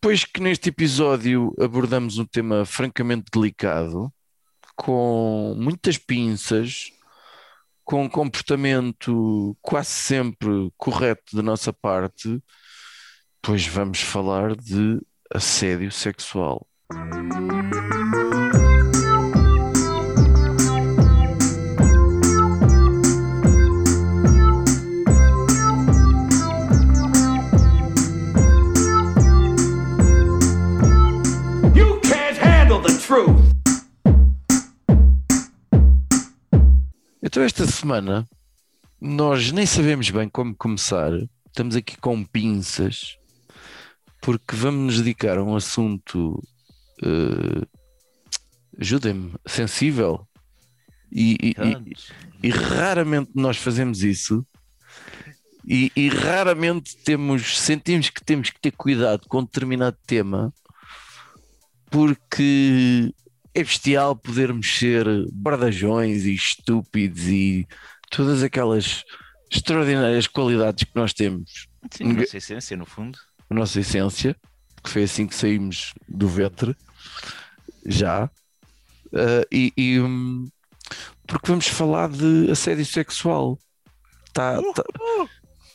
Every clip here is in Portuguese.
pois que neste episódio abordamos um tema francamente delicado, com muitas pinças, com um comportamento quase sempre correto da nossa parte, pois vamos falar de assédio sexual. Então, esta semana, nós nem sabemos bem como começar. Estamos aqui com pinças, porque vamos nos dedicar a um assunto, eh, ajudem-me, sensível. E, e- e- e raramente nós fazemos isso. E, e raramente temos, sentimos que temos que ter cuidado com determinado tema, porque é bestial podermos ser bardajões e estúpidos e todas aquelas extraordinárias qualidades que nós temos Sim, a nossa essência, no fundo. a nossa essência, que foi assim que saímos do ventre, já. Ah, e, e, hum, porque vamos falar de assédio sexual. Tá, tá-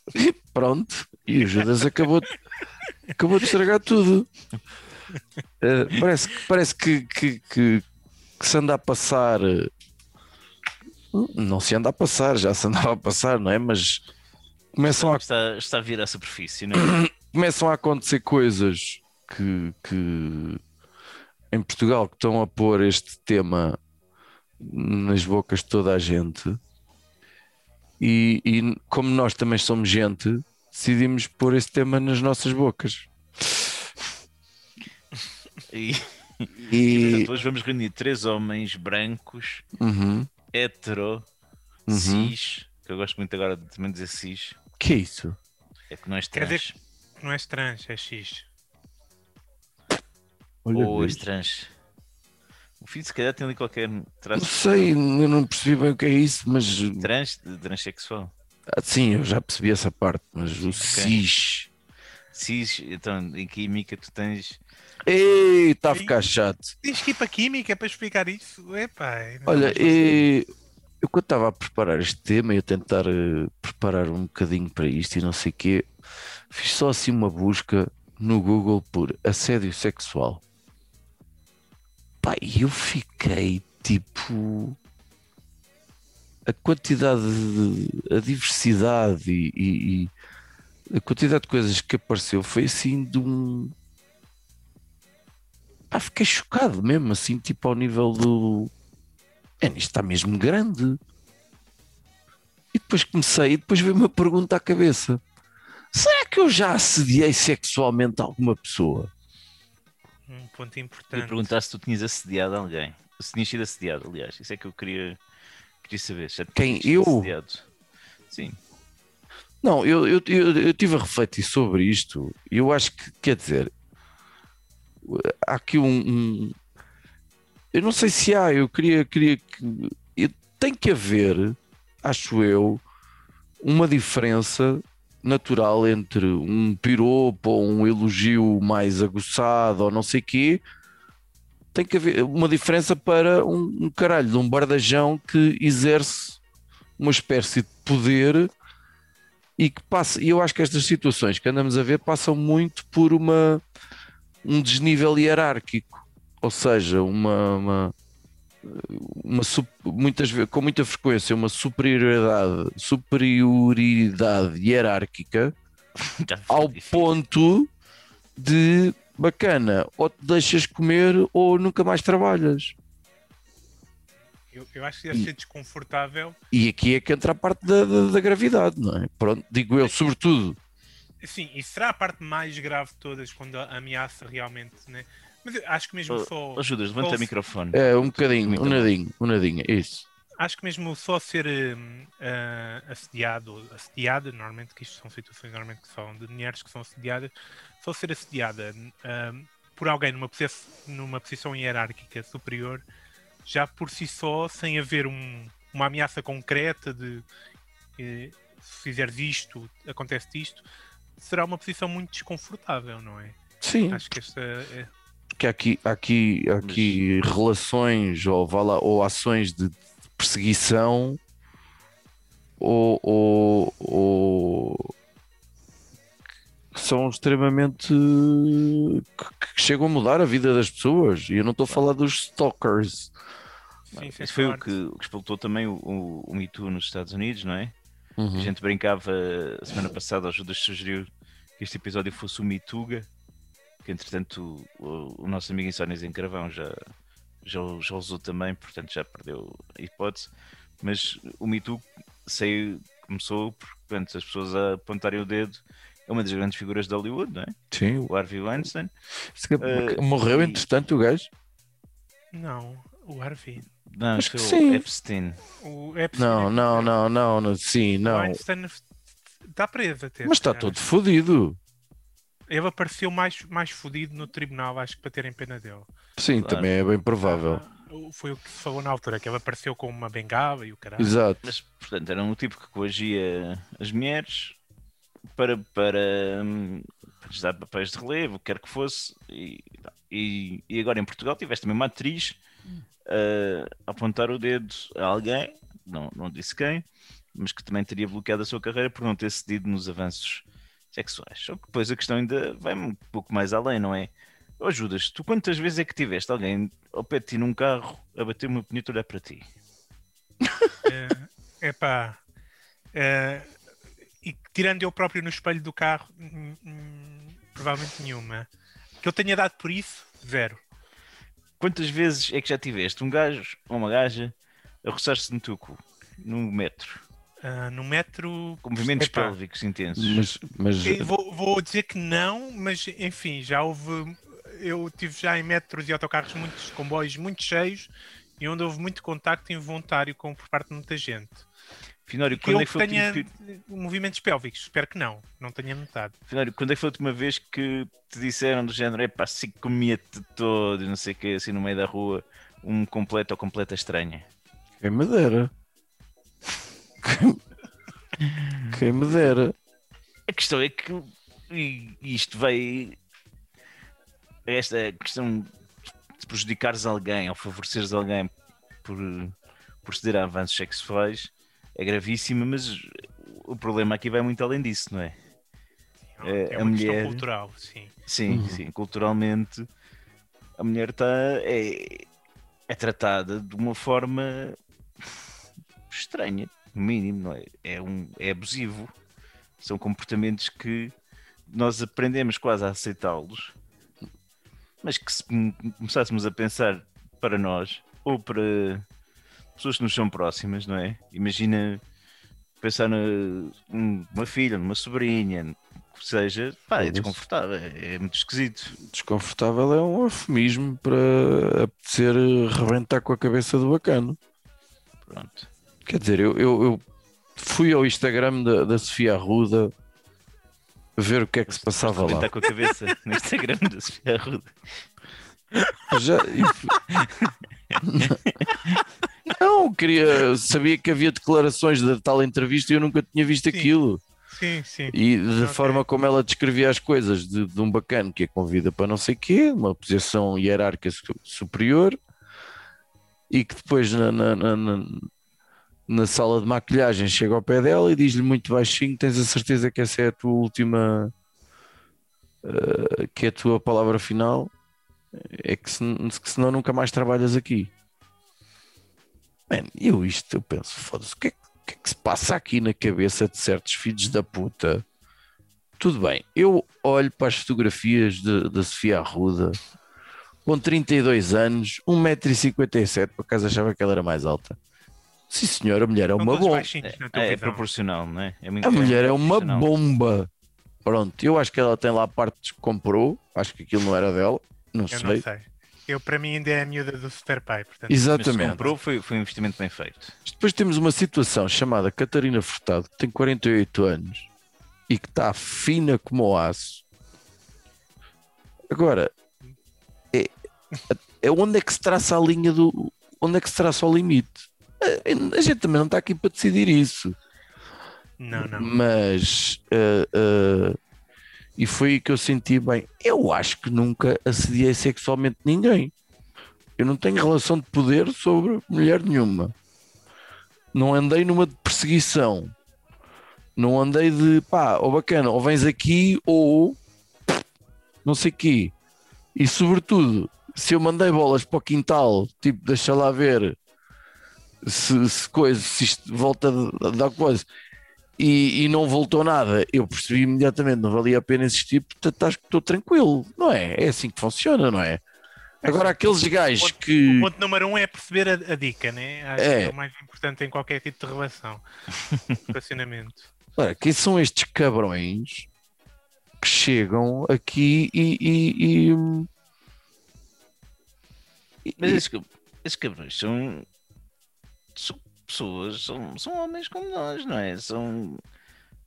Pronto, e o Judas acabou, acabou de estragar tudo. Ah, parece que- parece que, que, que, que se anda a passar. eh, Não se anda a passar, já se andava a passar, não é? Mas começam a Está, está a vir à superfície, não é? começam a acontecer coisas que, que em Portugal que estão a pôr este tema nas bocas de toda a gente e, e como nós também somos gente decidimos pôr esse tema nas nossas bocas E, e portanto, hoje vamos reunir três homens brancos, Uhum, hetero, Uhum. cis, que eu gosto muito agora de também dizer cis, que é isso? é que não és Quer trans. dizer Não és trans, é X. Olha, Ou és trans. O filho se calhar tem ali qualquer não traço sei, eu não percebi bem o que é isso mas trans, transexual. ah, sim, eu já percebi essa parte mas o cis Cis, então em química tu tens. Ei, está a ficar chato Tens que ir para Química para explicar isso? Epá, Olha, e- eu quando estava a preparar este tema e a tentar eh, preparar um bocadinho para isto e não sei o quê, fiz só assim uma busca no Google por assédio sexual. Pá, e eu fiquei tipo. A quantidade, de, a diversidade e, e- e a quantidade de coisas que apareceu foi assim de um. Pá, fiquei chocado mesmo, assim, tipo ao nível do. É, isto está mesmo grande. E depois comecei, e depois veio uma pergunta à cabeça: será que eu já assediei sexualmente alguma pessoa? Um ponto Eu importante. perguntar se tu tinhas assediado alguém. Se tinhas sido assediado, aliás. Isso é que eu queria, queria saber. Já Quem, eu? assediado. Sim. Não, eu, eu, eu, eu tive a refletir sobre isto e eu acho que, quer dizer, aqui um. um- eu não sei se há, eu queria, queria que. tem que haver, acho eu, uma diferença natural entre um piropo ou um elogio mais aguçado ou não sei quê. Tem que haver uma diferença para um, um caralho de um bardajão que exerce uma espécie de poder e que passa, e eu acho que estas situações que andamos a ver passam muito por uma um desnível hierárquico, ou seja, uma, uma, uma muitas vezes, com muita frequência, uma superioridade, superioridade hierárquica ao ponto de bacana, ou te deixas comer ou nunca mais trabalhas. Eu, eu acho que deve E- ser desconfortável. E aqui é que entra a parte da, da, da gravidade, não é? Pronto, digo eu, sobretudo. Sim, e será a parte mais grave de todas quando a ameaça realmente, né? Mas acho que mesmo só. Oh, Ajudas, levanta só- o microfone. É um bocadinho, um nadinho, um nadinho, isso. Acho que mesmo só ser ah, assediado, ou assediada, normalmente, que isto são situações normalmente que são de mulheres que são assediadas, só ser assediada hum, por alguém numa, numa posição hierárquica superior, já por si só, sem haver um- uma ameaça concreta de eh, se fizeres isto, acontece isto, será uma posição muito desconfortável, não é? Sim, Acho que esta é. porque há aqui, aqui, aqui relações ou, ou ações de perseguição ou, ou, ou que são extremamente que, que chegam a mudar a vida das pessoas. E eu não estou a falar dos stalkers. Sim, Isso foi o que, o que explotou também o, o, o Me Too nos Estados Unidos, não é? Uhum. A gente brincava a semana passada, o Judas sugeriu que este episódio fosse o Mituga, que entretanto o, o nosso amigo Insónias em Cravão já, já, já usou também, portanto já perdeu a hipótese. Mas o Mituga saiu, começou por portanto, as pessoas a apontarem o dedo. É uma das grandes figuras de Hollywood, não é? Sim, O Harvey Weinstein. Eh, morreu e- entretanto o gajo. Não, o Harvey. Não, Acho que foi sim. o Epstein. O Epstein Não, não, não, não, não, sim, O não. Einstein está preso até. Mas está todo fodido. Ele apareceu mais, mais fodido no tribunal, acho que para terem pena dele. Sim, Claro. também é bem provável. Ah, Foi o que se falou na altura, que ele apareceu com uma bengala e o caralho. Exato. Mas, portanto, era um tipo que coagia as mulheres para, para, hum, para lhes dar papéis de relevo, quer que fosse. E, e, e agora em Portugal tiveste também uma atriz uh, a apontar o dedo a alguém, não, não disse quem, mas que também teria bloqueado a sua carreira por não ter cedido nos avanços sexuais. Só que depois a questão ainda vai um pouco mais além, não é? Oh, Judas, tu quantas vezes é que tiveste alguém ao pé de ti num carro a bater uma bonita olhar para ti? É pá. E tirando eu próprio no espelho do carro, hum, hum, provavelmente nenhuma. Que eu tenha dado por isso, zero. Quantas vezes é que já tiveste um gajo ou uma gaja a roçar-se no teu cu, no metro, Ah, no metro. com movimentos epá, pélvicos intensos? Mas, mas Vou, vou dizer que não, mas enfim, já houve. Eu tive já em metros e autocarros muitos comboios muito cheios e onde houve muito contacto involuntário com, por parte de muita gente. Finório, Que quando eu é que foi o tenha último- movimentos pélvicos, espero que não, não tenha notado. Finório, quando é que foi a última vez que te disseram do género, é pá, assim comia-te todo e não sei o que, assim no meio da rua, um completo ou completa estranha? quem me dera. Quem- me dera. A questão é que isto vai. Esta questão de prejudicares alguém ou favoreceres alguém por, por ceder a avanços sexuais é gravíssima, mas o problema aqui vai muito além disso, não é? É, É, a uma mulher- questão cultural, sim. Sim, Uhum. sim, culturalmente a mulher está é, é tratada de uma forma estranha, no mínimo, não é? É, um, é abusivo. São comportamentos que nós aprendemos quase a aceitá-los, mas que se com- começássemos a pensar para nós ou para pessoas que nos são próximas, não é? Imagina pensar numa filha, numa sobrinha, que seja, pá, é desconfortável, é, é muito esquisito. Desconfortável é um eufemismo para apetecer rebentar com a cabeça do bacano. Pronto. Quer dizer, eu, eu, eu fui ao Instagram da, da Sofia Arruda ver o que é que se passava lá. Tentar com a cabeça no Instagram da Sofia Arruda. Já, e fui- Não, queria, sabia que havia declarações da tal entrevista e eu nunca tinha visto Sim. aquilo. Sim, sim. E da Ok. forma como ela descrevia as coisas de, de um bacana que a convida para não sei quê, uma posição hierárquica su- superior, e que depois na, na, na- na- sala de maquilhagem chega ao pé dela e diz-lhe muito baixinho: Tens a certeza que essa é a tua última, eh, que é a tua palavra final? É que, se, que senão nunca mais trabalhas aqui. Man, eu isto, eu penso, foda-se, o que é que o que é que se passa aqui na cabeça de certos filhos da puta? Tudo bem, eu olho para as fotografias de- da Sofia Arruda com 32 anos, 1,57m, por acaso achava que ela era mais alta. Sim, senhor, a mulher é uma bomba. É, é proporcional, não é? é muito- A mulher é uma bomba. Pronto, eu acho que ela tem lá partes que comprou, acho que aquilo não era dela, não Eu sei. não sei. Eu, para mim, ainda é a miúda do Super Pai, portanto. Mas se Exatamente. comprou, foi, foi um investimento bem feito. Depois temos uma situação chamada Catarina Furtado, que tem 48 anos e que está fina como o aço. Agora, é, é onde é que se traça a linha do. Onde é que se traça o limite? A, a gente também não está aqui para decidir isso. Não, não. Mas eh, eh, E foi aí que eu senti bem. Eu acho que nunca assediei sexualmente ninguém. Eu não tenho relação de poder sobre mulher nenhuma. Não andei numa perseguição. Não andei de pá, ou bacana, ou vens aqui ou não sei quê. E sobretudo, se eu mandei bolas para o quintal, tipo, deixa lá ver se, se coisa, se isto volta a dar coisa e, e não voltou nada, eu percebi imediatamente, não valia a pena insistir, portanto acho que estou tranquilo, não é? É assim que funciona, não é? Agora, aqueles gajos ponto, que. O ponto número um é perceber a, a dica, né? Acho É. que é o mais importante em qualquer tipo de relação. Relacionamento. Ora, quem são estes cabrões que chegam aqui e. e- e- e- Mas esses, esses cabrões são pessoas, são, são homens como nós, não é? São.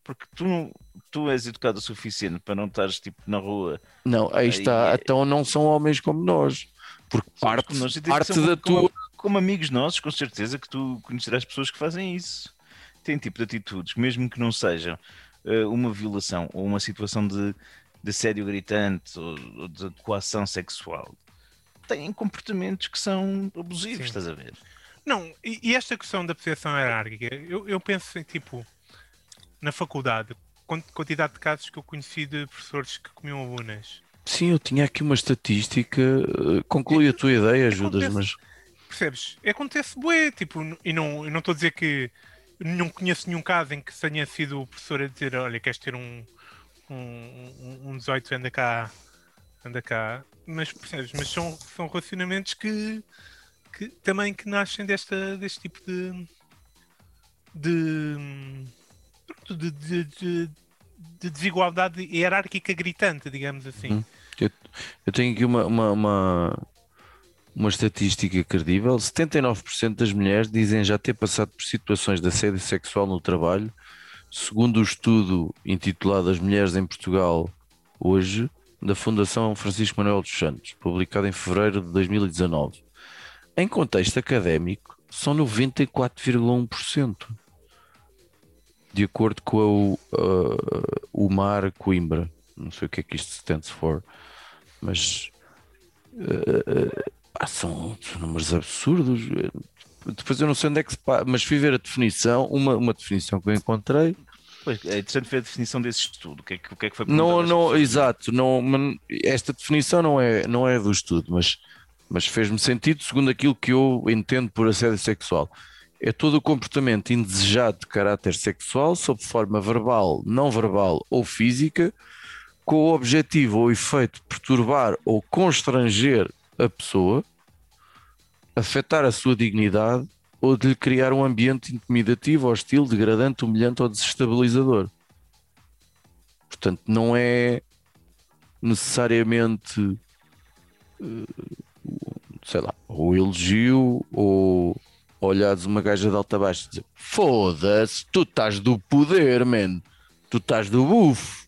Porque tu, não- tu és educado o suficiente para não estares tipo na rua. Não, aí está. Aí- Então não são homens como nós. Porque parte, como nós, e tem parte da como, tua. como amigos nossos, com certeza que tu conhecerás pessoas que fazem isso. Têm tipo de atitudes, mesmo que não sejam eh, uma violação ou uma situação de, de assédio gritante ou, ou de coação sexual. Têm comportamentos que são abusivos, Sim. estás a ver? Não, e, e esta questão da percepção hierárquica, eu, eu penso em tipo, na faculdade, quant- quantidade de casos que eu conheci de professores que comiam alunas. Sim, eu tinha aqui uma estatística. eh, Conclui a tua ideia, ajudas, Acontece. mas. Percebes? Acontece bué, tipo, e não e não estou a dizer que não conheço nenhum caso em que tenha sido o professor a dizer, olha, queres ter um, um, um- um 18, anda cá, anda cá, mas percebes? Mas são, são relacionamentos que, que também que nascem desta, deste tipo de de, de, de, de- de desigualdade hierárquica gritante, digamos assim. Hum. Eu tenho aqui uma, uma, uma, uma estatística credível: 79% das mulheres dizem já ter passado por situações de assédio sexual no trabalho, segundo o estudo intitulado As Mulheres em Portugal Hoje, da Fundação Francisco Manuel dos Santos, publicado em fevereiro de 2019. Em contexto académico, são 94,1%. De acordo com a, U- a- o Mar Coimbra, não sei o que é que isto stands for, mas eh, pá, são, são números absurdos. Depois eu não sei onde é que se pá, mas fui ver a definição, uma, uma definição que eu encontrei. Pois, é interessante ver a definição desse estudo. O que é que, o que, é que foi Não, não, exato, não, esta definição não é, não é do estudo, mas, mas fez-me sentido segundo aquilo que eu entendo por assédio sexual. É todo o comportamento indesejado de caráter sexual, sob forma verbal, não verbal ou física, com o objetivo ou efeito de perturbar ou constranger a pessoa, afetar a sua dignidade ou de lhe criar um ambiente intimidativo, hostil, degradante, humilhante ou desestabilizador. Portanto, não é necessariamente, eh, sei lá, ou elogio ou olhares uma gaja de alta a baixo e dizer foda-se, tu estás do poder, man, tu estás do bufo.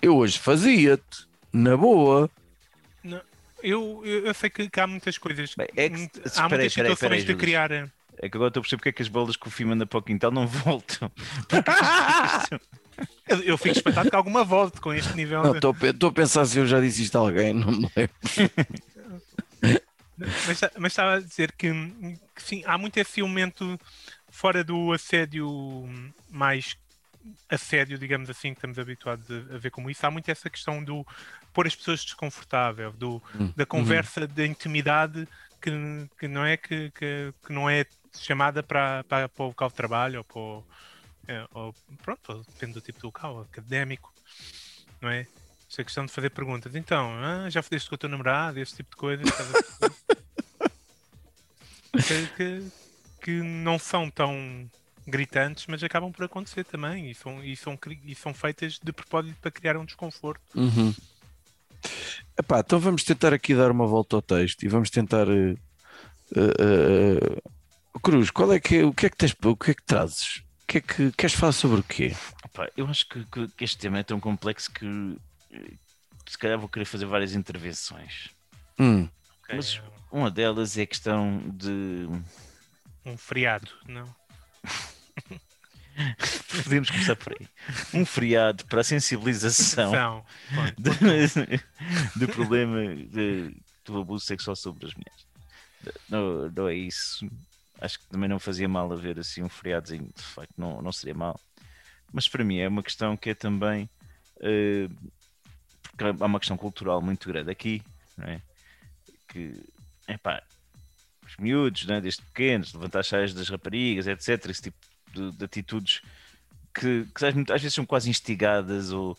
Eu hoje fazia-te, na boa. Eu, eu, eu sei que, que há muitas coisas. Bem, é que- espera há aí, muitas espera situações espera de criar. É que agora estou a perceber porque é que as bolas que o filme anda para o quintal não voltam. Eu, eu fico espantado com alguma volta com este nível. De- Estou estou a pensar se eu já disse isto a alguém, não me lembro. Mas, mas estava a dizer que, que sim, há muito esse elemento fora do assédio mais assédio, digamos assim, que estamos habituados a, a ver como isso. Há muito essa questão do pôr as pessoas desconfortável, do, Hum, da conversa da intimidade que, que não é que, que, que não é chamada para, para, para o local de trabalho ou para o, é, ou, pronto, depende do tipo de local, académico, não é? Essa questão de fazer perguntas. Então, ah, já fodeste com o teu namorado, esse tipo de coisas. que, que, que não são tão gritantes, mas acabam por acontecer também e são, e são, cri- e são feitas de propósito para criar um desconforto. Uhum. Epá, então vamos tentar aqui dar uma volta ao texto e vamos tentar. eh, eh, eh, Cruz, qual é que é, o que é que tens, o que é que trazes? O que é que queres falar sobre o quê? Pá, eu acho que, que- este tema é tão complexo que se calhar vou querer fazer várias intervenções. Hum, ok? Mas- Uma delas é a questão de Um feriado, não? Podemos começar por aí. Um feriado para a sensibilização São. Do, do problema de- do abuso sexual sobre as mulheres. Não, não é isso. Acho que também não fazia mal haver assim um feriadozinho, de facto, não, não seria mal. Mas para mim é uma questão que é também. eh, porque há uma questão cultural muito grande aqui, não é? Que, epá, os miúdos, né, desde pequenos, levantar as saias das raparigas, etc. Esse tipo de, de atitudes que, que às, vezes são quase instigadas ou,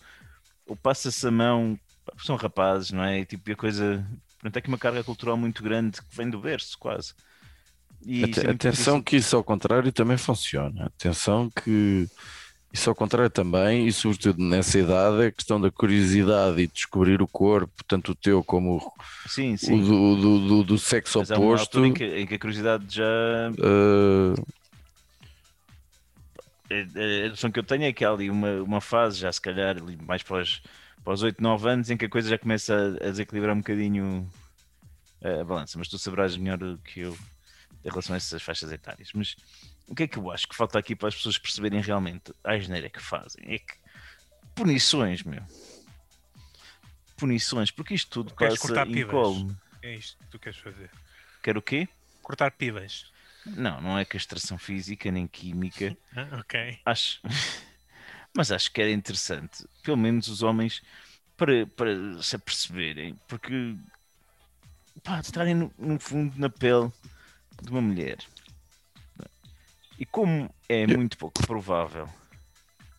ou passa-se a mão, são rapazes, não é? E, tipo, a coisa. Portanto, é aqui uma carga cultural muito grande que vem do berço, quase. E isso é Atenção que isso ao contrário também funciona. Atenção que isso ao contrário também, e sobretudo nessa idade, é a questão da curiosidade e descobrir o corpo, tanto o teu como o, Sim, o sim. do, do, do- do sexo Mas há uma oposto. em que, em que a curiosidade já. eh, A noção que eu tenho é que há ali uma, uma fase, já se calhar mais para os, para os 8, 9 anos, em que a coisa já começa a, a desequilibrar um bocadinho a balança. Mas tu saberás melhor do que eu em relação a essas faixas etárias. Mas o que é que eu acho que falta aqui para as pessoas perceberem realmente a asneira que fazem? É que punições, meu. Punições, porque isto tudo Queres passa cortar colo. É isto que tu queres fazer. Quer o quê? Cortar pibas. Não, não é castração física nem química. Ah, ok. Acho, mas acho que era interessante, pelo menos os homens, para, para se aperceberem, porque pá, estarem no, no fundo na pele de uma mulher. E como é muito pouco provável,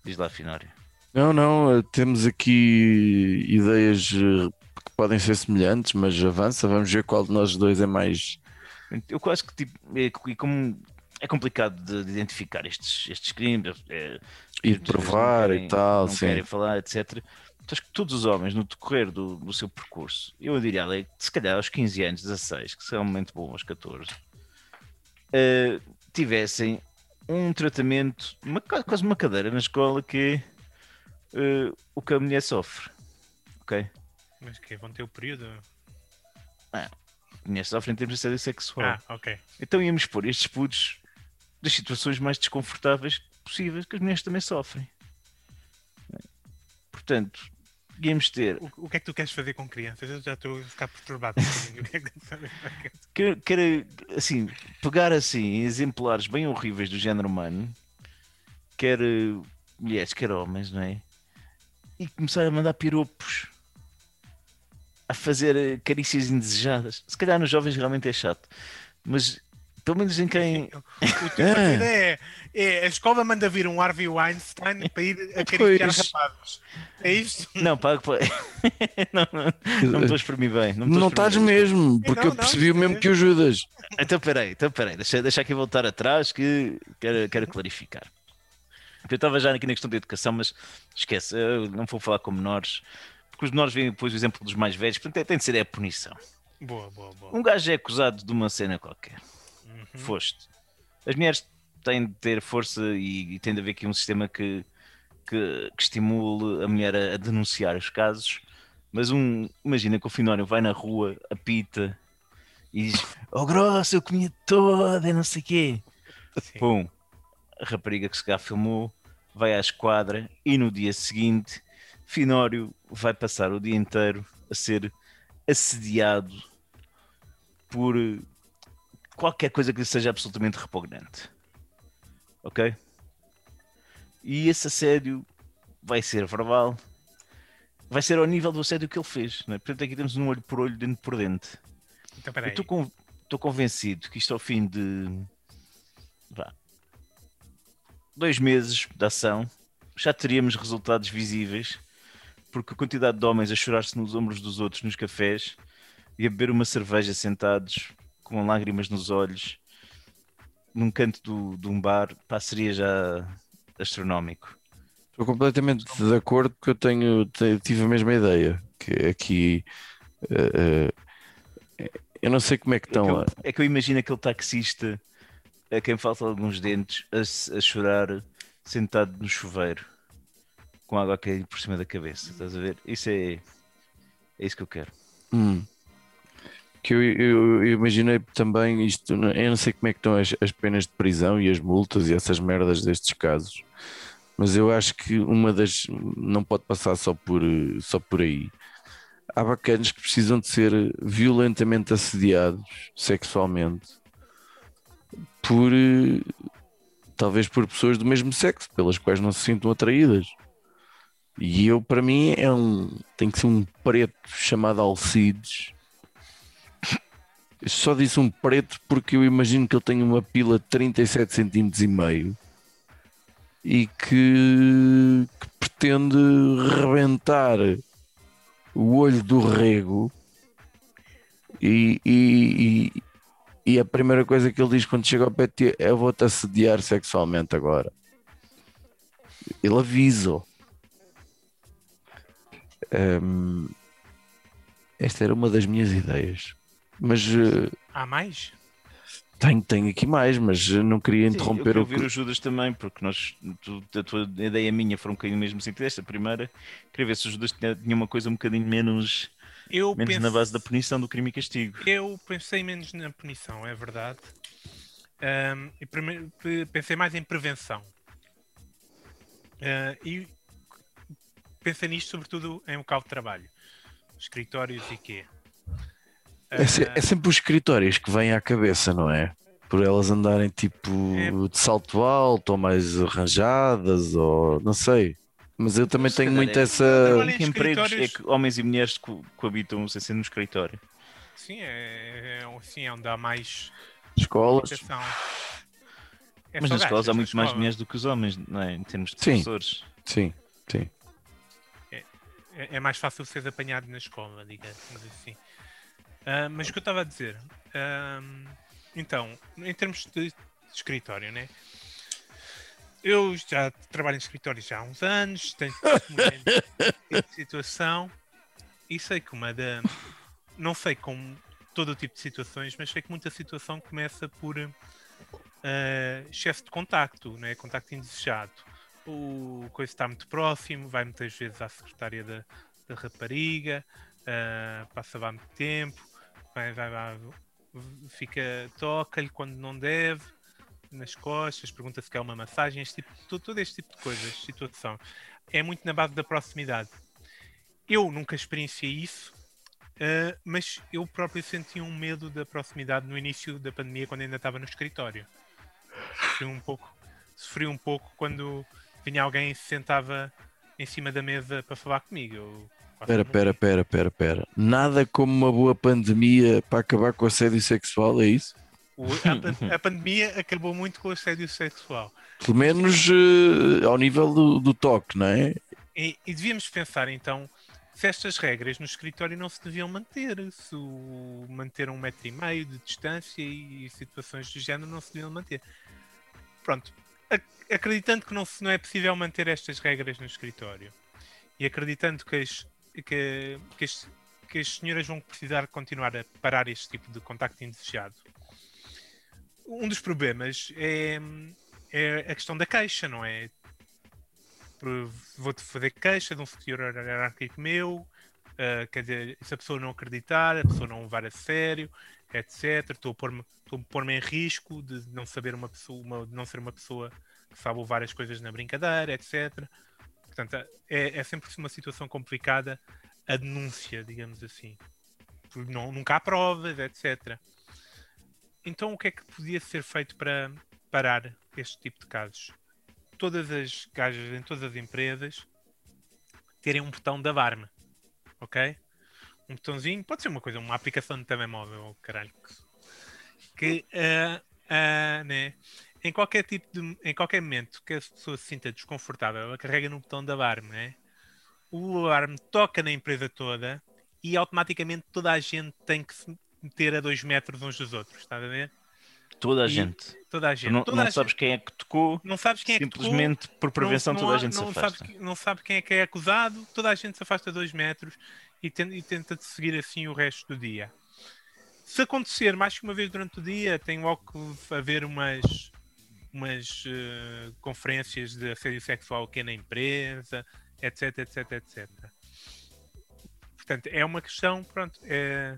diz lá, Finório. não, não, eh, temos aqui ideias eh, que podem ser semelhantes, mas avança, vamos ver qual de nós dois é mais. Eu quase que tipo, é, como é complicado de, de identificar estes, estes crimes, é, E de provar não e tal, não sim. querem falar, etc. Então, acho que todos os homens, no decorrer do, do seu percurso, eu diria ali, se calhar aos 15 anos, 16, que são momento bom aos 14, eh, tivessem um tratamento, uma, quase uma cadeira na escola que eh, o que a mulher sofre. Ok? Mas que vão ter o período. A mulher sofre em termos de assédio sexual. Ah, ok. Então íamos pôr estes putos das situações mais desconfortáveis possíveis que as mulheres também sofrem. Portanto, íamos ter. O, o que é que tu queres fazer com crianças? Eu já estou a ficar perturbado. é que tu sabes? Que, que era, assim, pegar assim exemplares bem horríveis do género humano, quer mulheres, quer homens, não é? E começar a mandar piropos. A fazer carícias indesejadas. Se calhar nos jovens realmente é chato. Mas pelo menos em quem. O teu partido é, é a escola manda vir um Harvey Weinstein para ir acariciar Pois. rapazes. É isto? Não, pago para. não, não, não me estou a exprimir bem. Não, a Não estás bem. mesmo, porque Não, eu não, percebi o mesmo não. que o Judas. Então peraí, então peraí, deixa, deixa aqui voltar atrás que quero, quero clarificar. Porque Eu estava já aqui na questão da educação, mas esquece, eu não vou falar com menores, porque os menores veem depois o exemplo dos mais velhos, portanto tem de ser é a punição. Boa, boa, boa. Um gajo é acusado de uma cena qualquer, Uhum. foste. As mulheres têm de ter força e, e tem de haver aqui um sistema que, que, que estimule a mulher a, a denunciar os casos, mas um, imagina que o Finório vai na rua, apita e diz: Oh, grossa, eu comia toda, e não sei o quê. Sim. Pum, a rapariga que se cá filmou vai à esquadra e no dia seguinte Finório vai passar o dia inteiro a ser assediado por qualquer coisa que lhe seja absolutamente repugnante. Ok? E esse assédio vai ser verbal, vai ser ao nível do assédio que ele fez. Né? Portanto, aqui temos um olho por olho, dente por dente. Então, Eu peraí. estou con- estou convencido que isto ao fim de vá, dois meses de ação já teríamos resultados visíveis, porque a quantidade de homens a chorar-se nos ombros dos outros nos cafés e a beber uma cerveja sentados com lágrimas nos olhos num canto do, de um bar pá, seria já astronómico. Estou completamente de acordo porque eu tenho, te- tive a mesma ideia. Que aqui eh, eh, eu não sei como é que É que, estão. eu, é que eu imagino aquele taxista a quem faltam alguns dentes a, a chorar sentado no chuveiro com água a cair por cima da cabeça. Estás a ver? Isso é, é isso que eu quero. Hum. Que eu, eu- eu imaginei também isto, eu não sei como é que estão as, as penas de prisão e as multas e essas merdas destes casos, mas eu acho que uma das não pode passar só por, só por aí. Há bacanas que precisam de ser violentamente assediados sexualmente por talvez por pessoas do mesmo sexo, pelas quais não se sintam atraídas. E eu, para mim, é um tem que ser um preto chamado Alcides. Só disse um preto porque eu imagino que ele tem uma pila de 37 centímetros e meio e que, que pretende rebentar o olho do rego e, e, e- e a primeira coisa que ele diz quando chega ao pé é eu vou-te assediar sexualmente agora. Ele avisa. Hum, esta era uma das minhas ideias. Mas eh, Há mais? tenho, tenho aqui mais, mas eh, não queria Sim, interromper eu o ouvir o Judas também, porque nós, tu- a tua ideia minha foi um bocadinho mesmo sentido. Esta primeira, queria ver se o Judas tinha, tinha uma coisa um bocadinho menos, Eu, menos penso- na base da punição do crime e castigo. eu pensei menos na punição, é verdade. Ahm, e primeiro, pensei mais em prevenção. Ah, e pensei nisto sobretudo em local de trabalho. Escritórios e quê? É, se- é sempre os escritórios que vêm à cabeça, não é? Por elas andarem tipo É. de salto alto ou mais arranjadas, ou não sei. Mas eu também Se tenho muito é- essa. Que empregos é que homens e mulheres co- coabitam sem ser no escritório? sim, é, é, sim, é onde há mais Escolas. comunicação. É Mas nas escolas há muito mais mulheres do que os homens, não é? Em termos de Sim. professores. Sim, sim. é, é mais fácil seres apanhado na escola, digamos assim. Ah, mas o que eu estava a dizer, ahm, então, em termos de escritório, né? Eu já trabalho em escritório já há uns anos, tenho testemunho de situação e sei que uma da. Não sei como todo o tipo de situações, mas sei que muita situação começa por ah, excesso de contacto, né? contacto indesejado. O coisa está muito próximo, vai muitas vezes à secretária da, da rapariga, ah, passa lá muito tempo, vai, vai, vai, fica, toca-lhe quando não deve, nas costas, pergunta se quer uma massagem, este tipo, todo, todo este tipo de coisas, situação. É muito na base da proximidade. Eu nunca experienciei isso, ah, mas eu próprio senti um medo da proximidade no início da pandemia, quando ainda estava no escritório. Sofri um pouco, sofri um pouco quando vinha alguém e se sentava em cima da mesa para falar comigo. Eu Pera, pera, pera, pera, pera. Nada como uma boa pandemia para acabar com o assédio sexual, é isso? A, a pandemia acabou muito com o assédio sexual. Pelo menos eh, ao nível do, do toque, não é? E, e devíamos pensar então se estas regras no escritório não se deviam manter, se o manter um metro e meio de distância e situações do género não se deviam manter. Pronto, ac- acreditando que não, não é possível manter estas regras no escritório e acreditando que as, que, que as, que as senhoras vão precisar continuar a parar este tipo de contacto indesejado, um dos problemas é, é a questão da queixa, não é? Vou-te fazer queixa de um superior hierárquico meu, ah, quer dizer, se a pessoa não acreditar, a pessoa não levar a sério, etc. Estou a pôr-me pôr-me em risco de não saber uma pessoa, uma- de não ser uma pessoa que sabe levar as coisas na brincadeira, etc. Portanto, é, é sempre uma situação complicada a denúncia, digamos assim. Porque não, nunca há provas, etc. Então, o que é que podia ser feito para parar este tipo de casos? Todas as gajas em todas as empresas terem um botão de alarme, ok? Um botãozinho, pode ser uma coisa, uma aplicação de telemóvel, caralho, que, ah, ah, né? Em qualquer tipo de, em qualquer momento que a pessoa se sinta desconfortável, ela carrega no botão de alarme, né? o alarme toca na empresa toda e automaticamente toda a gente tem que se meter a dois metros uns dos outros, está a ver? Toda a E- gente. Toda a gente. não, toda não sabes gente- quem é que tocou, não sabes quem é que tocou, simplesmente por prevenção não- toda a gente se afasta. Sabe, que- não sabe quem é que é acusado, toda a gente se afasta a dois metros e tenta, e tenta de seguir assim o resto do dia. Se acontecer mais que uma vez durante o dia, tem logo que haver umas, umas eh, conferências de assédio sexual aqui na empresa, etc, etc, etc. portanto, é uma questão, pronto, é,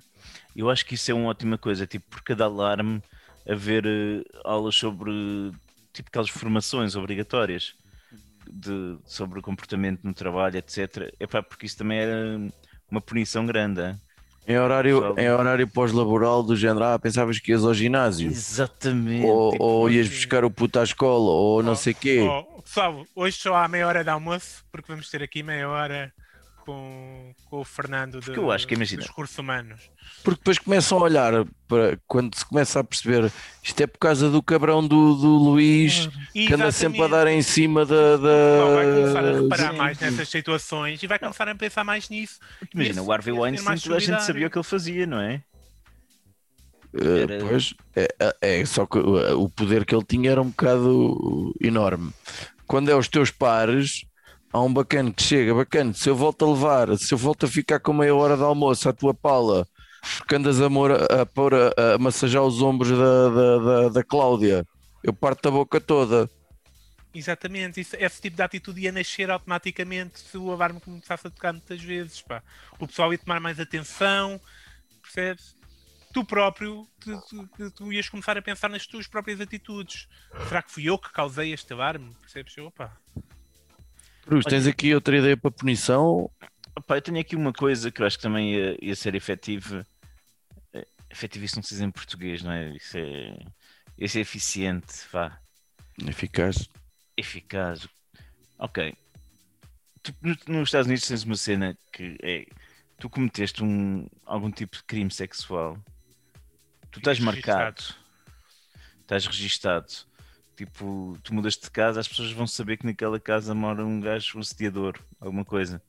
Eu acho que isso é uma ótima coisa, tipo, por cada alarme haver eh, aulas sobre tipo aquelas formações obrigatórias de, sobre o comportamento no trabalho, etc. Epá, porque isso também era uma punição grande. hein? Em horário, em horário pós-laboral do género, ah, pensavas que ias ao ginásio, Exatamente. ou, tipo, ou ias buscar o puto à escola, ou não sei quê. Oh, pessoal, hoje só há meia hora de almoço, porque vamos ter aqui meia hora com, com o Fernando de, Porque eu acho que, imagina- dos recursos humanos. Porque depois começam a olhar para quando se começa a perceber isto é por causa do cabrão do, do Luís que anda sempre a dar em cima da. da- Só vai começar a reparar sim. mais nessas situações e vai começar a pensar mais nisso. Imagina, o Harvey Weinstein, toda a gente sabia o que ele fazia, não é? Eh, Era- Pois, é, é, só que o o poder que ele tinha era um bocado enorme. Quando é os teus pares, há um bacana que chega, bacana, se eu volto a levar, se eu volto a ficar com meia hora de almoço à tua pala, porque andas a, a, pôr a, a massajar os ombros da, da, da, da Cláudia, eu parto a boca toda. Exatamente, isso, esse tipo de atitude ia nascer automaticamente se o alarme começasse a tocar muitas vezes. Pá. O pessoal ia tomar mais atenção, percebes? Tu próprio, tu, tu- tu- tu ias começar a pensar nas tuas próprias atitudes. Será que fui eu que causei este alarme? Percebes? Opa. Cruz, tens aqui outra ideia para punição? Opa, eu tenho aqui uma coisa que eu acho que também ia, ia ser efetiva. Eh, Efetivo, isso não se diz em português, não é? Isso é, isso é eficiente, vá. Eficaz. eficaz. Ok. Tu, no- nos Estados Unidos tens uma cena que é tu cometeste um, algum tipo de crime sexual, tu estás marcado, estás registado. Tipo, tu mudas de casa, as pessoas vão saber que naquela casa mora um gajo, um sediador, alguma coisa.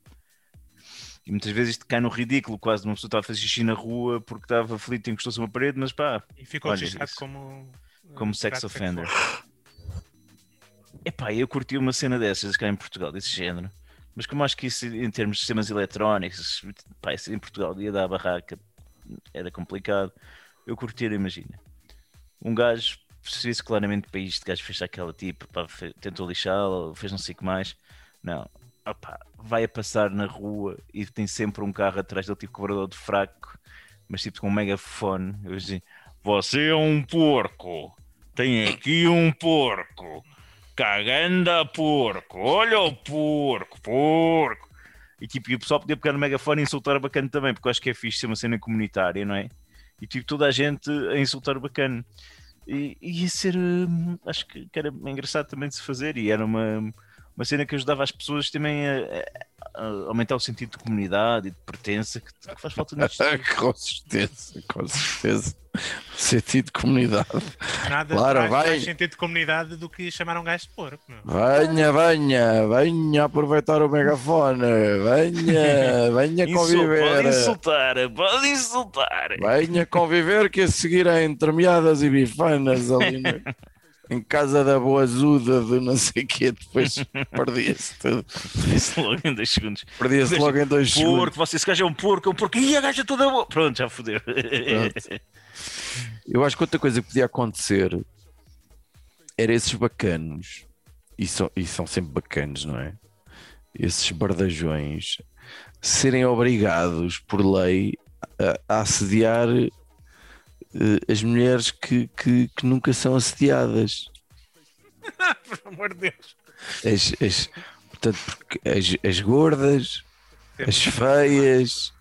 E muitas vezes isto cai no ridículo, quase uma pessoa estava a fazer xixi na rua porque estava aflito e encostou-se a uma parede, mas pá, E ficou registrado como. como eh, sex offender. Epá, eu curti uma cena dessas cá em Portugal, desse género. Mas como acho que isso em termos de sistemas eletrónicos, pá, isso em Portugal ia dar a barraca, era complicado. Eu curti, imagina. Um gajo serviço claramente para isto, o gajo fez aquela tipo, pá, tentou lixá-la, fez não sei o que mais. Não, opá, vai a passar na rua e tem sempre um carro atrás dele, tipo cobrador de fraco, mas tipo com um megafone. Eu dizia, você é um porco, tem aqui um porco, caganda porco, olha o porco, porco. E tipo, e o pessoal podia pegar no megafone e insultar bacana também, porque eu acho que é fixe ser uma cena comunitária, não é? E tipo, toda a gente a insultar bacana. E ia ser, hum, acho que era engraçado também de se fazer e era uma, uma cena que ajudava as pessoas também a, a- aumentar o sentido de comunidade e de pertença que, que faz falta nisto. com certeza, com certeza. Sentido de comunidade. Nada Claro, traz vai. mais sentido de comunidade do que chamar um gajo de porco. Venha, venha, venha aproveitar o megafone, venha, venha Insul- Pode conviver, insultar, pode insultar. venha conviver que a seguir há entremeadas e bifanas ali no- em casa da boazuda de não sei o quê, depois perdia-se tudo, Isso logo em dois segundos. perdia-se logo em dois segundos. Porco, você esse gajo é um porco, é um porco. Ih, a gaja toda boa. Pronto, já fodeu. Eu acho que outra coisa que podia acontecer era esses bacanos, e são, e são sempre bacanos, não é? Esses bardajões serem obrigados por lei a, a assediar as mulheres que, que, que nunca são assediadas. Por amor de Deus. As, as- portanto, porque as, as gordas, as feias,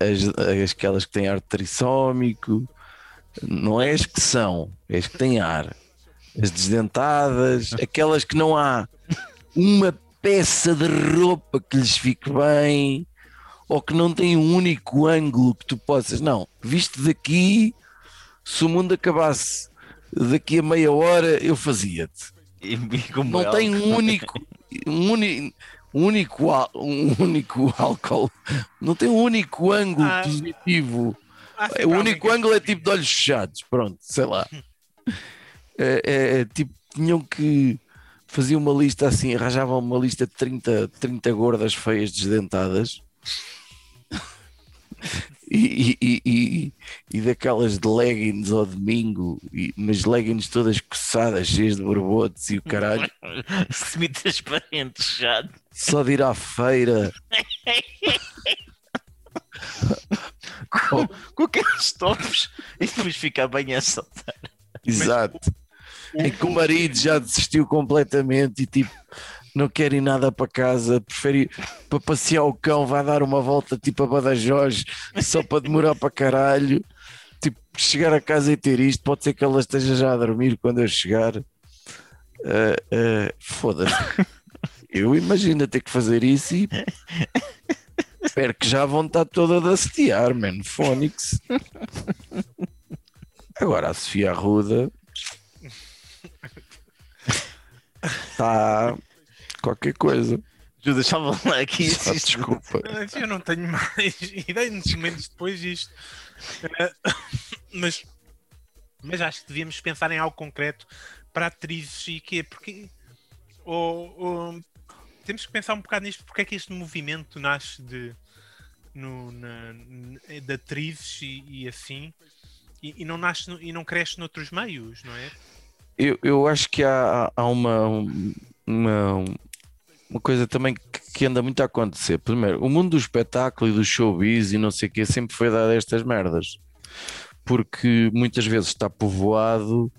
as- aquelas que têm ar trissómico, não é as que são, é as que têm ar. As desdentadas, aquelas que não há uma peça de roupa que lhes fique bem, ou que não tem um único ângulo que tu possas. Não, visto daqui, se o mundo acabasse daqui a meia hora, eu fazia-te. Não ela- tem um único um único um único, um único álcool. Não tem um único ângulo Ah. positivo. Sempre o único ângulo é tipo de olhos fechados pronto, sei lá. É, é- é tipo, tinham que faziam uma lista assim, arranjavam uma lista de 30, 30 gordas feias desdentadas e, e, e, e, daquelas de leggings ao domingo, e, mas leggings todas coçadas, cheias de borbotes e o caralho, Semi-transparente, chato. só de ir à feira. com, com aqueles tops e depois fica bem a saltar. Exato. O- Em que o marido já desistiu completamente e tipo não quer ir nada para casa, prefere ir para passear o cão, vai dar uma volta tipo a Badajoz só para demorar para caralho. Tipo, chegar a casa e ter isto, pode ser que ela esteja já a dormir quando eu chegar. Ah, ah, Foda-se. Eu imagino ter que fazer isso e espero que já a vontade toda de assediar, man. Fónix. Agora a Sofia Arruda está qualquer coisa. Judas, salva lá aqui. Isto- desculpa. Eu não tenho mais ideia nos momentos depois disto. Eh, Mas, mas acho que devíamos pensar em algo concreto para atrizes e quê? Porque ou, ou- temos que pensar um bocado nisto, porque é que este movimento nasce de, no, na, de atrizes e, e assim e, e não nasce no- e não cresce noutros meios, não é? Eu, eu acho que há, há uma, uma, uma coisa também que, anda muito a acontecer. Primeiro, o mundo do espetáculo e do showbiz e não sei o que sempre foi dado a estas merdas. Porque muitas vezes está povoado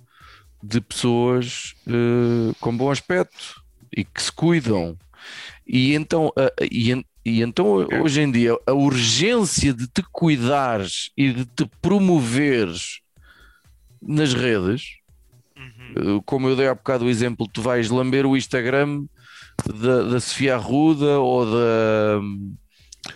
de pessoas eh, com bom aspecto e que se cuidam. E então, a- e, e então hoje em dia a urgência de te cuidares e de te promoveres nas redes Uhum. Uh, como eu dei há bocado o exemplo, tu vais lamber o Instagram da, da Sofia Arruda ou da.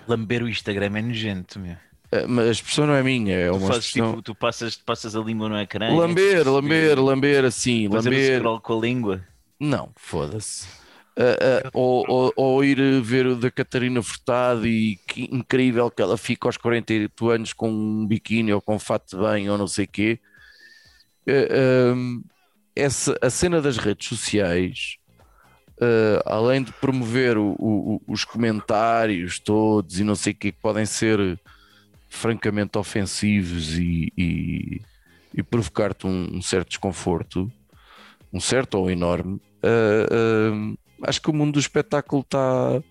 Lamber o Instagram é nojento, meu. uh, Mas a expressão não é minha, é Tu, uma fazes, expressão. tipo, tu passas, passas a língua no ecrã. lamber, lamber, lamber assim, Fazer lamber. scroll com a língua. Não, foda-se. Uh, uh, ou, ou- ou ir ver o da Catarina Furtado e que incrível que ela fica aos 48 anos com um biquíni ou com um fato de banho ou não sei o quê. Uh, um, essa, a cena das redes sociais, uh, além de promover o- o- os comentários todos e não sei o quê, que podem ser francamente ofensivos e, e- e provocar-te um, um certo desconforto, um certo ou enorme, uh, um, acho que o mundo do espetáculo está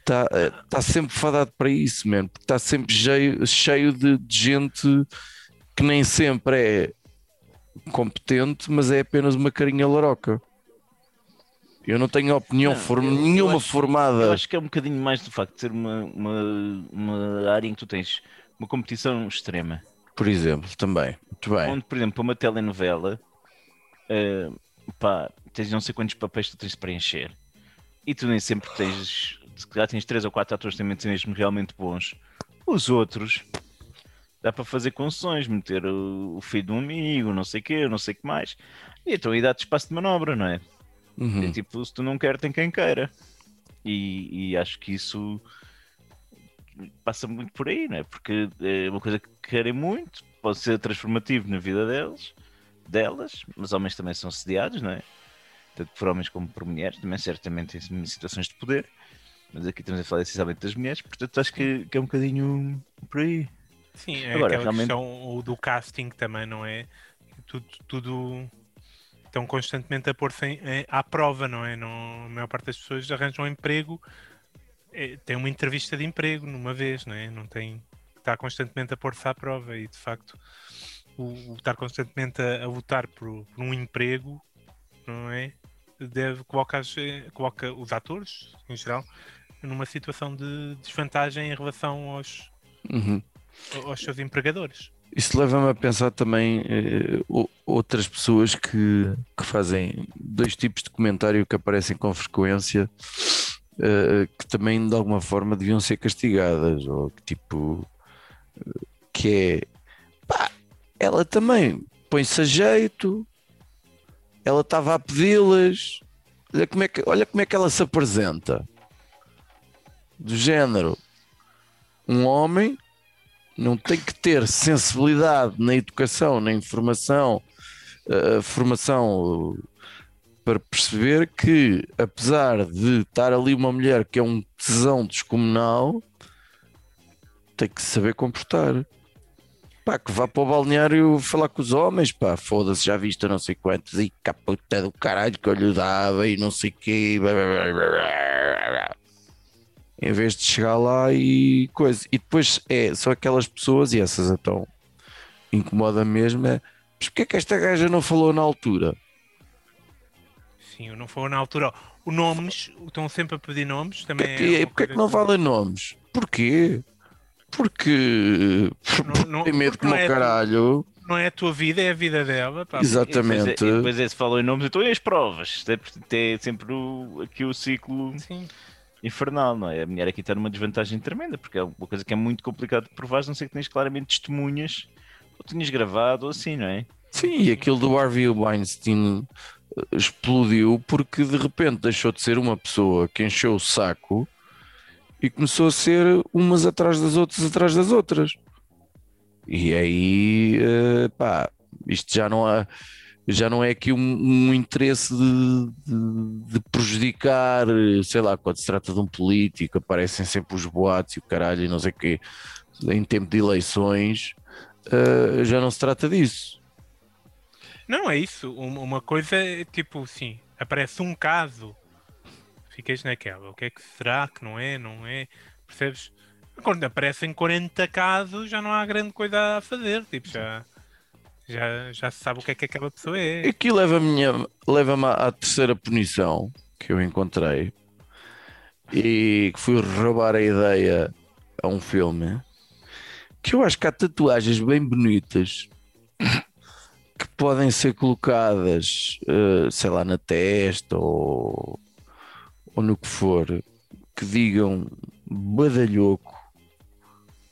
está tá sempre fadado para isso, mesmo, está sempre cheio, cheio de, de gente que nem sempre é competente, mas é apenas uma carinha laroca. Eu não tenho opinião Não, form- eu- eu nenhuma acho- formada. Eu acho que é um bocadinho mais do facto de ser uma, uma, uma área em que tu tens uma competição extrema. por exemplo, também. Muito bem. Onde, por exemplo, para uma telenovela, eh, pá, tens não sei quantos papéis tu tens de preencher. E tu nem sempre tens, se calhar tens três ou quatro atores também mesmo realmente bons. Os outros, dá para fazer concessões, meter o, o filho de um amigo, não sei o quê, não sei o que mais. E então aí dá-te espaço de manobra, não é? Uhum. É tipo, se tu não quer, tem quem queira. E, e acho que isso passa muito por aí, não é? Porque é uma coisa que querem muito, pode ser transformativo na vida deles, delas, mas homens também são sediados, não é? Tanto por homens como por mulheres, também certamente em situações de poder. Mas aqui estamos a falar essencialmente das mulheres, portanto acho que, que é um bocadinho por aí. Sim, é Agora, aquela realmente- questão do casting também, não é? Tudo, tudo estão constantemente a pôr-se em- em- à prova, não é? Não, a maior parte das pessoas arranjam um emprego, é, tem uma entrevista de emprego numa vez, não é? Não tem está constantemente a pôr-se à prova e de facto o, o estar constantemente a, a lutar por, por um emprego, não é? Deve colocar, coloca os atores, em geral, numa situação de desvantagem em relação aos, Uhum. aos seus empregadores. Isso leva-me a pensar também eh, outras pessoas que, que fazem dois tipos de comentário que aparecem com frequência eh, que também de alguma forma deviam ser castigadas ou que tipo eh, que é pá, ela também põe-se a jeito ela estava a pedi-las olha como, é que, olha como é que ela se apresenta. Do género um homem não tem que ter sensibilidade na educação, na informação, eh, formação eh, para perceber que, apesar de estar ali uma mulher que é um tesão descomunal, tem que saber comportar. Pá, que vá para o balneário falar com os homens, pá, foda-se, já viste não sei quantos, e caputa do caralho que eu lhe dava e não sei o quê. blá, blá, blá. Em vez de chegar lá e coisa. E depois é, são aquelas pessoas, e essas então incomoda mesmo, é mas porque é que esta gaja não falou na altura? Sim, não foi na altura. O nomes, estão sempre a pedir nomes. Também Porque, é, porque é que não valem nomes? Porquê? Porque Não- não- tem medo porque como não é caralho. Não é a tua vida, é a vida dela. pá. Exatamente. E depois, é, e depois é, se falam em nomes, então e as provas? É, é sempre o- aqui o ciclo Sim. Infernal, não é? A mulher aqui está numa desvantagem tremenda, porque é uma coisa que é muito complicado de provar, não sei que tens claramente testemunhas, ou tinhas gravado, ou assim, não é? Sim, e aquilo do Harvey Weinstein eh, explodiu porque de repente deixou de ser uma pessoa que encheu o saco e começou a ser umas atrás das outras, atrás das outras. E aí, eh, pá, isto já não há. Já não é aqui um, um interesse de, de- de prejudicar, sei lá, quando se trata de um político, aparecem sempre os boatos e o caralho e não sei o quê, em tempo de eleições, eh, já não se trata disso. Não, é isso. Um- Uma coisa é tipo, sim, aparece um caso, ficas naquela. O que é que será que não é? Não é? Percebes? Quando aparecem 40 casos, já não há grande coisa a fazer. Tipo, já, já, já sabe o que é que aquela pessoa é. Aqui leva-me leva à terceira punição que eu encontrei e que fui roubar a ideia a um filme que eu acho que há tatuagens bem bonitas que podem ser colocadas, eh, sei lá, na testa ou, ou no que for, que digam badalhoco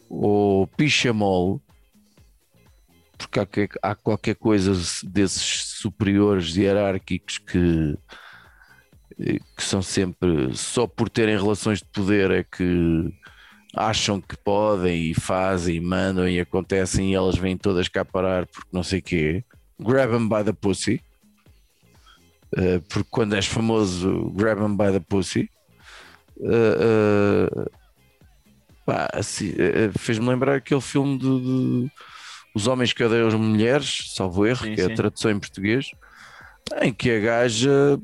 ou pichamol porque há, que- há qualquer coisa desses superiores hierárquicos que, que são sempre só por terem relações de poder é que acham que podem e fazem e mandam e acontecem e elas vêm todas cá parar porque não sei quê. Grab 'em by the pussy. Eh, porque quando és famoso, grab 'em by the pussy. Eh, pá, assim, fez-me lembrar aquele filme de os Homens que Odeiam as Mulheres, salvo erro, Sim, que é a tradução em português, em que a gaja,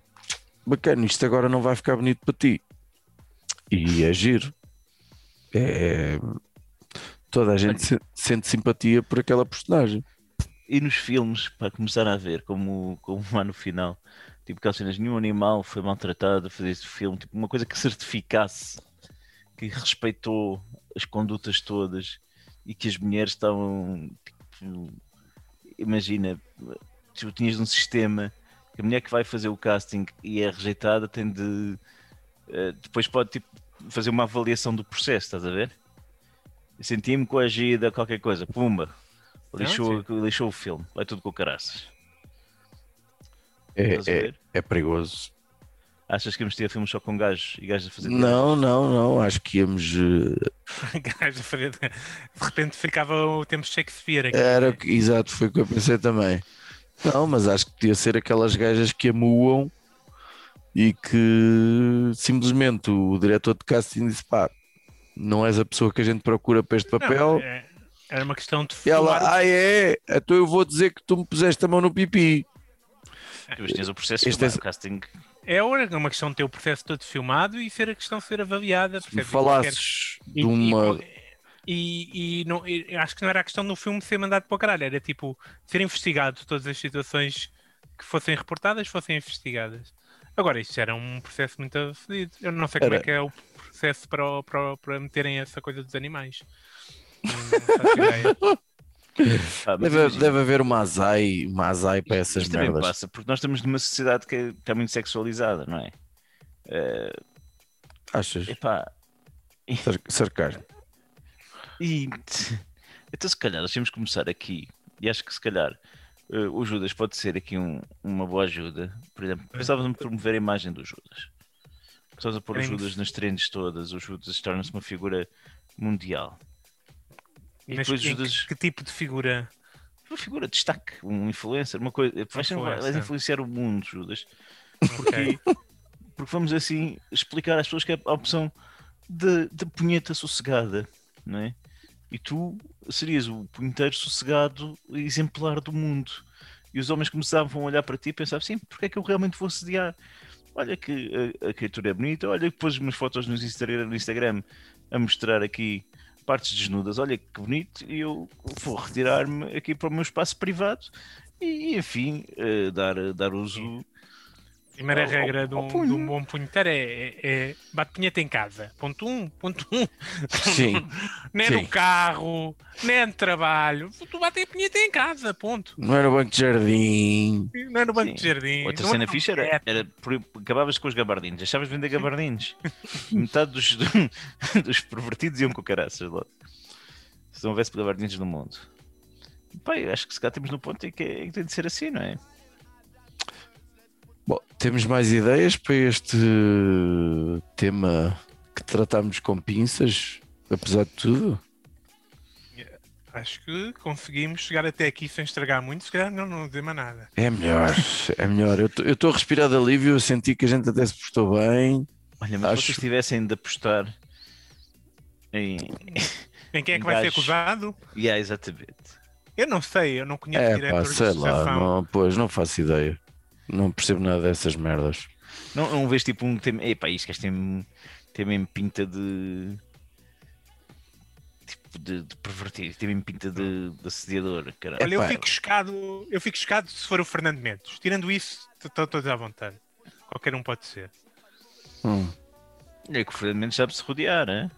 bacana, isto agora não vai ficar bonito para ti. E é giro. É... Toda a gente se- sente simpatia por aquela personagem. E nos filmes, para começar a ver, como, como lá no final, tipo aquelas cenas, nenhum animal foi maltratado a fazer este filme, tipo uma coisa que certificasse que respeitou as condutas todas e que as mulheres estavam, imagina, tu tinhas um sistema que a mulher que vai fazer o casting e é rejeitada tem de eh, depois pode tipo, fazer uma avaliação do processo, estás a ver? Senti-me coagida, qualquer coisa, pumba, lixou, lixou o filme, vai tudo com caraças. É, é, é perigoso. Achas que íamos ter filmes só com gajos e gajos a fazer Não, não, não. Acho que íamos. eh, Gajo a fazer- De repente ficava o tempo Shakespeare aqui. Era, exato, foi o que eu pensei também. Não, mas acho que podia ser aquelas gajas que amuam e que simplesmente o diretor de casting disse: pá, não és a pessoa que a gente procura para este Não, papel. é- era uma questão de E o- ela, ah, é? Então eu vou dizer que tu me puseste a mão no pipi. Depois tinhas o processo Este é- o casting. É uma questão de ter o processo todo filmado e ser a questão de ser avaliada. Se me? E qualquer- falasses e- de e- uma. E, e não, e acho que não era a questão do filme ser mandado para o caralho, era tipo ser investigado todas as situações que fossem reportadas fossem investigadas. Agora, isto era um processo muito fedido. Eu não sei como Era. é que é o processo para, para, para meterem essa coisa dos animais. Não, não faço ideia. Mas Deve, imagina, deve haver uma azai, uma azai para essas isto também merdas. passa, porque nós estamos numa sociedade que está muito sexualizada, não é? Eh, Achas? epá, Cer- Cercar. E então se calhar nós temos que começar aqui, e acho que se calhar eh, o Judas pode ser aqui um- uma boa ajuda. Por exemplo, precisávamos de promover a imagem do Judas. Precisávamos de pôr o Judas nas trends todas, o Judas torna-se uma figura mundial. E Mas depois em Judas, que, que tipo de figura? uma figura de destaque, um influencer, uma coisa. Vais, vais influenciar o mundo, Judas. Ok. Porque vamos assim explicar às pessoas que é a opção de, de punheta sossegada, não é? E tu serias o punheteiro sossegado exemplar do mundo. E os homens começavam a olhar para ti e pensavam assim, porque é que eu realmente vou sediar? olha que a, a criatura é bonita, olha que pôs umas fotos no Instagram, no Instagram a mostrar aqui partes desnudas, olha que bonito, e eu vou retirar-me aqui para o meu espaço privado e, enfim, eh, dar, dar uso. Primeira regra de um, de um bom punheteiro é, é, é bate punheta em casa. Ponto um, ponto um. Sim. nem sim. no carro, nem no trabalho. Tu bate a punheta em casa, ponto. Não era banco de jardim. Não é no banco Sim. de jardim. Outra não cena é no fixe era, era por- acabavas com os gabardines, deixavas de vender gabardines. Metade dos, dos pervertidos iam com caraças lá. Se não houvesse gabardines no mundo. Pai, acho que se cá temos no ponto em que, é- em que tem de ser assim, não é? Bom, temos mais ideias para este tema que tratámos com pinças, apesar de tudo? Acho que conseguimos chegar até aqui sem estragar muito. Se calhar não, não dizer mais nada. É melhor, é melhor. Eu estou a respirar de alívio, eu senti que a gente até se postou bem. Olha, mas se Acho- vocês tivessem de apostar em. Em quem é que vai ser acusado? Yeah, exatamente. Eu não sei, eu não conheço É pá, diretores de sei lá, não, pois não faço ideia. Não percebo nada dessas merdas. Não, não vês tipo um tema. Epá, isto que este tem, tem mesmo pinta de. Tipo de, de pervertido, tem mesmo pinta de, de assediador, caralho. Olha, eu fico chocado, eu fico chocado se for o Fernando Mendes. Tirando isso, estão todos à vontade. Qualquer um pode ser. Hum. É que o Fernando Mendes sabe-se rodear, é?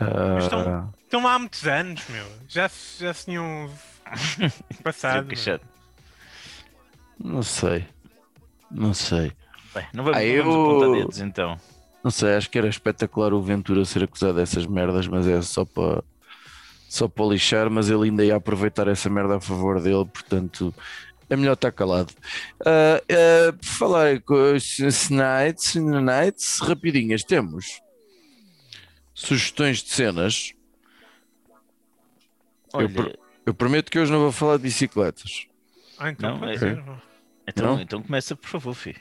Ah, estão- Estão lá há muitos anos, meu. Já, se- já se tinham passado. Não sei. Não sei. Bem, não vamos, Ah, vamos eu- apontar dedos então. Não sei, acho que era espetacular o Ventura ser acusado dessas merdas, mas é só para só para lixar, mas ele ainda ia aproveitar essa merda a favor dele, portanto é melhor estar calado. Ah, por falar com os Nights, Nights, rapidinhas, temos sugestões de cenas. Olha, Eu pro- Eu prometo que hoje não vou falar de bicicletas. Ah, então Não, pode é- ser. então, não? então começa, por favor, filho.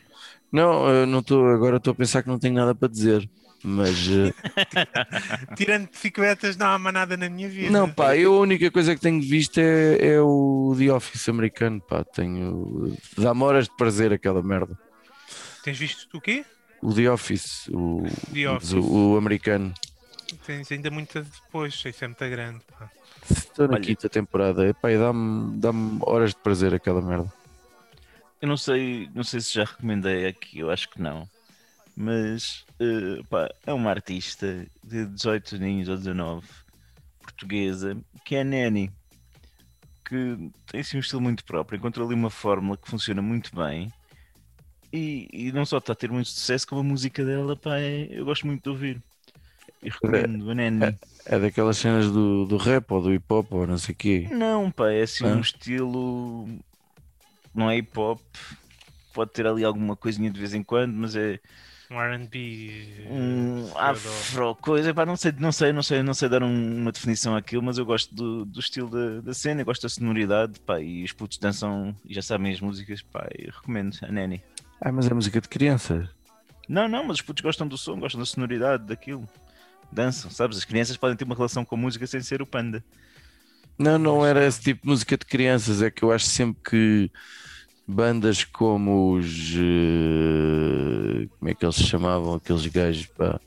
Não, eu não estou agora estou a pensar que não tenho nada para dizer, mas ah, Tirando bicicletas, não há mais nada na minha vida. Não, pá, eu a única coisa que tenho visto é, é o The Office americano, pá. Tenho. Dá-me horas de prazer aquela merda. Tens visto o quê? O The Office, o, The Office. o, o americano. Tens ainda muita depois, isso é muito grande. pá. Estou na Olha. quinta temporada. Epá, e dá-me dá horas de prazer aquela merda. Eu não sei, não sei se já recomendei aqui, eu acho que não. Mas eh, pá, é uma artista de 18 aninhos ou 19, portuguesa, que é a Neni, que tem assim um estilo muito próprio, encontrou ali uma fórmula que funciona muito bem e, e não só está a ter muito sucesso, como a música dela, pá, é- eu gosto muito de ouvir. E recomendo a Neni. É daquelas cenas do, do rap ou do hip hop ou não sei o quê. Não, pá, é assim Ah. um estilo. Não é hip hop, pode ter ali alguma coisinha de vez em quando, mas é Um RB. um eu afro coisa. Pá, não sei, não sei, não sei, não sei dar um- uma definição àquilo, mas eu gosto do, do estilo da, da cena, gosto da sonoridade, pá, e os putos dançam e já sabem as músicas, pá, eu recomendo a Neni. Ah, mas é música de crianças. Não, não, mas os putos gostam do som, gostam da sonoridade daquilo. Dançam, sabes? As crianças podem ter uma relação com a música sem ser o panda. Não, não era esse tipo de música de crianças. É que eu acho sempre que bandas como os. eh, Como é que eles se chamavam? Aqueles gajos, pá.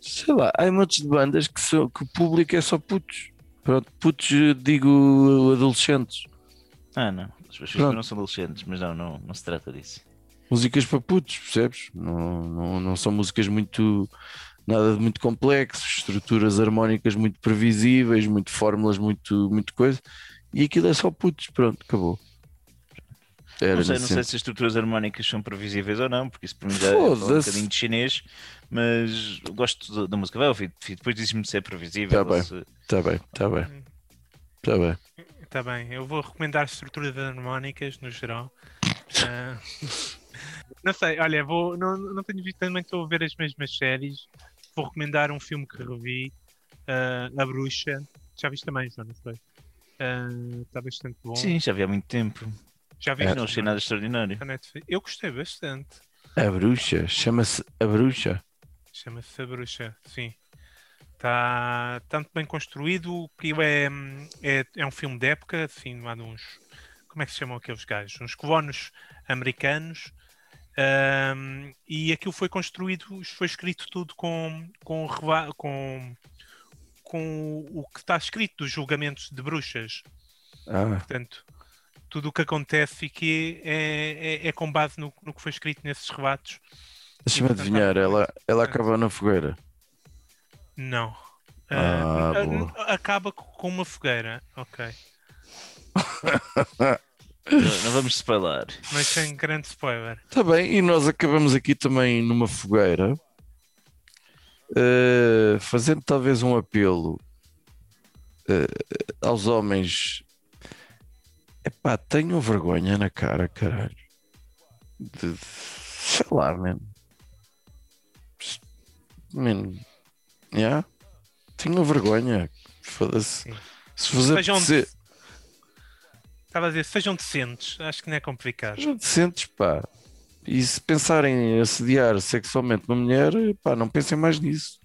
Sei lá, há montes de bandas que, são, que o público é só putos. Pronto, putos, eh, digo adolescentes. Ah, não, as pessoas não são adolescentes, mas não, não, não se trata disso. Músicas para putos, percebes? Não, não, não são músicas muito. Nada de muito complexo, estruturas harmónicas muito previsíveis, muito fórmulas, muito, muito coisa. E aquilo é só putos, pronto, acabou. Era não sei, não sei se as estruturas harmónicas são previsíveis ou não, porque isso para mim já é um bocadinho de chinês, mas gosto da- música. Vai ouvir, depois dizes-me se é previsível. Tá ou bem. se- Tá bem, tá bem, tá bem. Está bem, eu vou recomendar estruturas harmónicas no geral. Ah, não sei, olha, vou, não, não tenho visto também, estou a ver as mesmas séries. Vou recomendar um filme que revi, ah, A Bruxa. Já viste também, já não sei? Ah, Está bastante bom. Sim, já vi há muito tempo. Já É. viste? Não achei nada extraordinário. Netflix? Eu gostei bastante. A bruxa, chama-se A Bruxa. Chama-se A Bruxa, sim. Está tanto bem construído que é, é, é um filme de época, assim, de uns. Como é que se chamam aqueles gajos? Uns colonos americanos Ahm, e aquilo foi construído, foi escrito tudo com, com, com, com o que está escrito dos julgamentos de bruxas. Ah, Portanto, tudo o que acontece e que é, é, é com base no, no que foi escrito nesses relatos. deixa-me adivinhar, ela, ela acaba na fogueira. Não. Ah, boa. acaba com uma fogueira, ok. Não, vamos spoiler. Mas sem grande spoiler. Está Tá bem, e nós acabamos aqui também numa fogueira, eh, fazendo talvez um apelo eh, aos homens. Epá, tenham vergonha na cara, caralho. De, de- sei lá, man. Man, yeah. Tenham vergonha. Foda-se. Se vos apetecer, estava a dizer, sejam decentes. Acho que não é complicado. sejam decentes, pá. E se pensarem em assediar sexualmente uma mulher, pá, não pensem mais nisso.